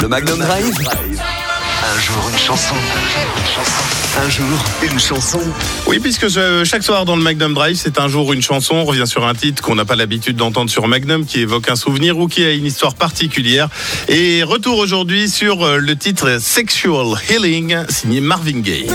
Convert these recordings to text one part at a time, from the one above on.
Le Magnum Drive. Un jour une chanson. Un jour une chanson. Oui, puisque chaque soir dans le Magnum Drive, c'est un jour une chanson. On revient sur un titre qu'on n'a pas l'habitude d'entendre sur Magnum, qui évoque un souvenir ou qui a une histoire particulière. Et retour aujourd'hui sur euh, le titre Sexual Healing, signé Marvin Gaye.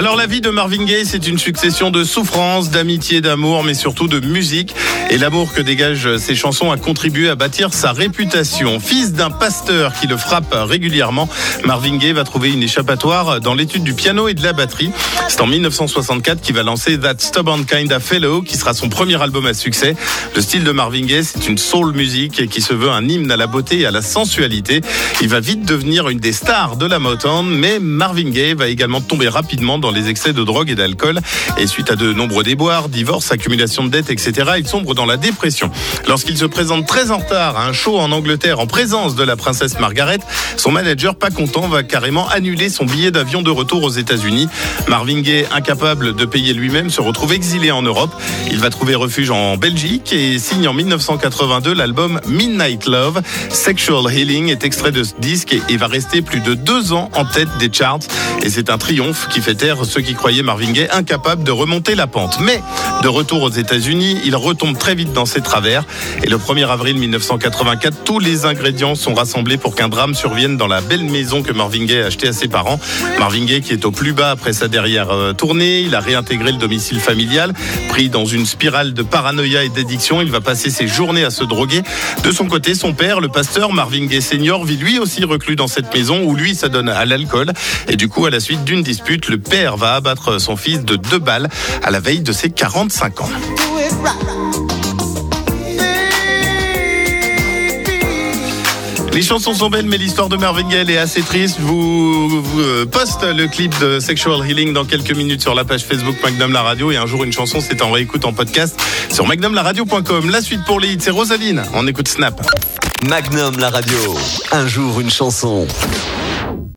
Alors la vie de Marvin Gaye, c'est une succession de souffrances, d'amitié, d'amour, mais surtout de musique. Et l'amour que dégagent ses chansons a contribué à bâtir sa réputation. Fils d'un pasteur qui le frappe régulièrement, Marvin Gaye va trouver une échappatoire dans l'étude du piano et de la batterie. C'est en 1964 qu'il va lancer That Stubborn Kind of Fellow, qui sera son premier album à succès. Le style de Marvin Gaye, c'est une soul music qui se veut un hymne à la beauté et à la sensualité. Il va vite devenir une des stars de la Motown, mais Marvin Gaye va également tomber rapidement dans les excès de drogue et d'alcool. Et suite à de nombreux déboires, divorces, accumulation de dettes, etc., il sombre dans la dépression. Lorsqu'il se présente très en retard à un show en Angleterre en présence de la princesse Margaret, son manager, pas content, va carrément annuler son billet d'avion de retour aux États-Unis. Marvin Gaye, incapable de payer lui-même, se retrouve exilé en Europe. Il va trouver refuge en Belgique et signe en 1982 l'album Midnight Love. Sexual Healing est extrait de ce disque et, va rester plus de deux ans en tête des charts. Et c'est un triomphe qui fait taire ceux qui croyaient Marvin Gaye incapable de remonter la pente. Mais de retour aux États-Unis, il retombe très vite dans ses travers. Et le 1er avril 1984, tous les ingrédients sont rassemblés pour qu'un drame survienne dans la belle maison que Marvin Gaye a achetée à ses parents. Marvin Gaye qui est au plus bas après sa dernière euh, tournée, il a réintégré le domicile familial, pris dans une spirale de paranoïa et d'addiction, il va passer ses journées à se droguer. De son côté, son père, le pasteur Marvin Gaye senior, vit lui aussi reclus dans cette maison où lui s'adonne à l'alcool. Et du coup, à la suite d'une dispute, le père va abattre son fils de deux balles à la veille de ses 45 ans. Les chansons sont belles, mais l'histoire de Marvin Gaye est assez triste. Vous, vous euh, poste le clip de Sexual Healing dans quelques minutes sur la page Facebook Magnum La Radio. Et un jour, une chanson, c'est en réécoute en podcast sur magnumlaradio.com. La suite pour les hits, c'est Rosaline. On écoute Snap. Magnum la radio. Un jour une chanson.